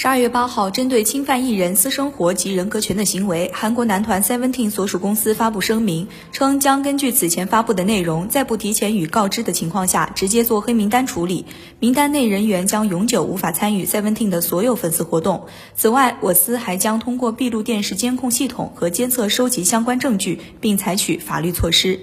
十二月八号针对侵犯艺人私生活及人格权的行为韩国男团 seventeen 所属公司发布声明称将根据此前发布的内容在不提前与告知的情况下直接做黑名单处理。名单内人员将永久无法参与 seventeen 的所有粉丝活动。此外我司还将通过闭路电视监控系统和监测收集相关证据并采取法律措施。